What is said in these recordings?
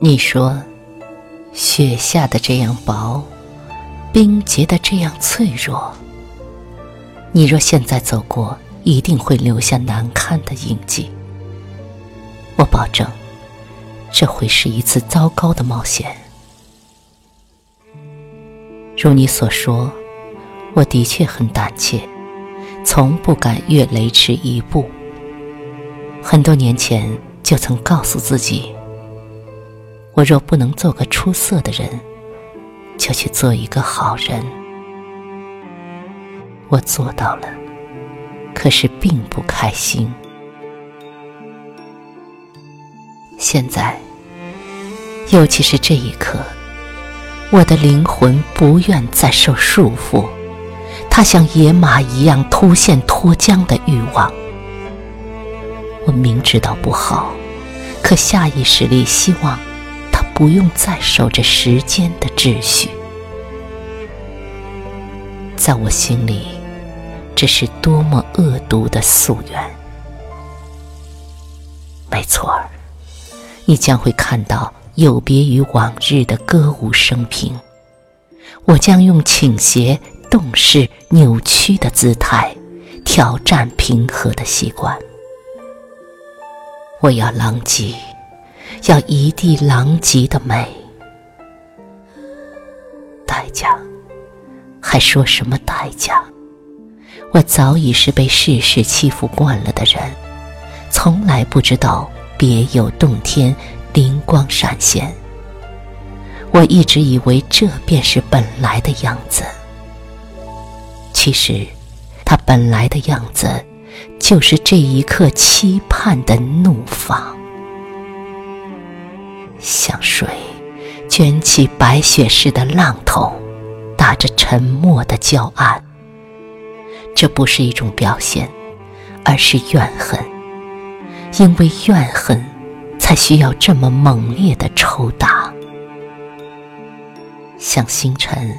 你说，雪下的这样薄，冰结的这样脆弱。你若现在走过，一定会留下难看的印记。我保证，这会是一次糟糕的冒险。如你所说，我的确很胆怯，从不敢越雷池一步。很多年前就曾告诉自己，我若不能做个出色的人，就去做一个好人。我做到了，可是并不开心。现在，尤其是这一刻，我的灵魂不愿再受束缚，它像野马一样突现脱缰的欲望。我明知道不好，可下意识里希望不用再守着时间的秩序。在我心里，这是多么恶毒的夙愿！没错儿。你将会看到有别于往日的歌舞升平，我将用倾斜、动势、扭曲的姿态挑战平和的习惯。我要狼藉，要一地狼藉的美。代价？还说什么代价？我早已是被世事欺负惯了的人，从来不知道。别有洞天，灵光闪现。我一直以为这便是本来的样子，其实，它本来的样子，就是这一刻期盼的怒放，像水卷起白雪似的浪头，打着沉默的教案。这不是一种表现，而是怨恨。因为怨恨，才需要这么猛烈的抽打，像星辰，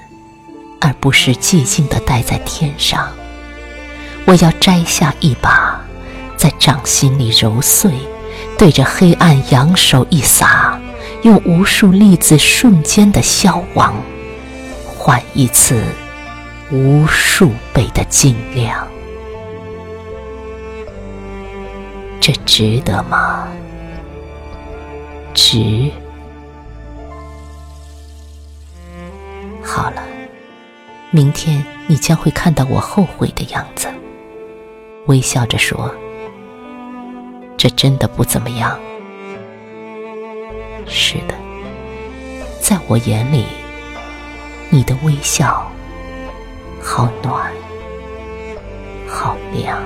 而不是寂静的待在天上。我要摘下一把，在掌心里揉碎，对着黑暗扬手一撒，用无数粒子瞬间的消亡，换一次无数倍的尽量。这值得吗？值。好了，明天你将会看到我后悔的样子。微笑着说：“这真的不怎么样。”是的，在我眼里，你的微笑好暖，好亮。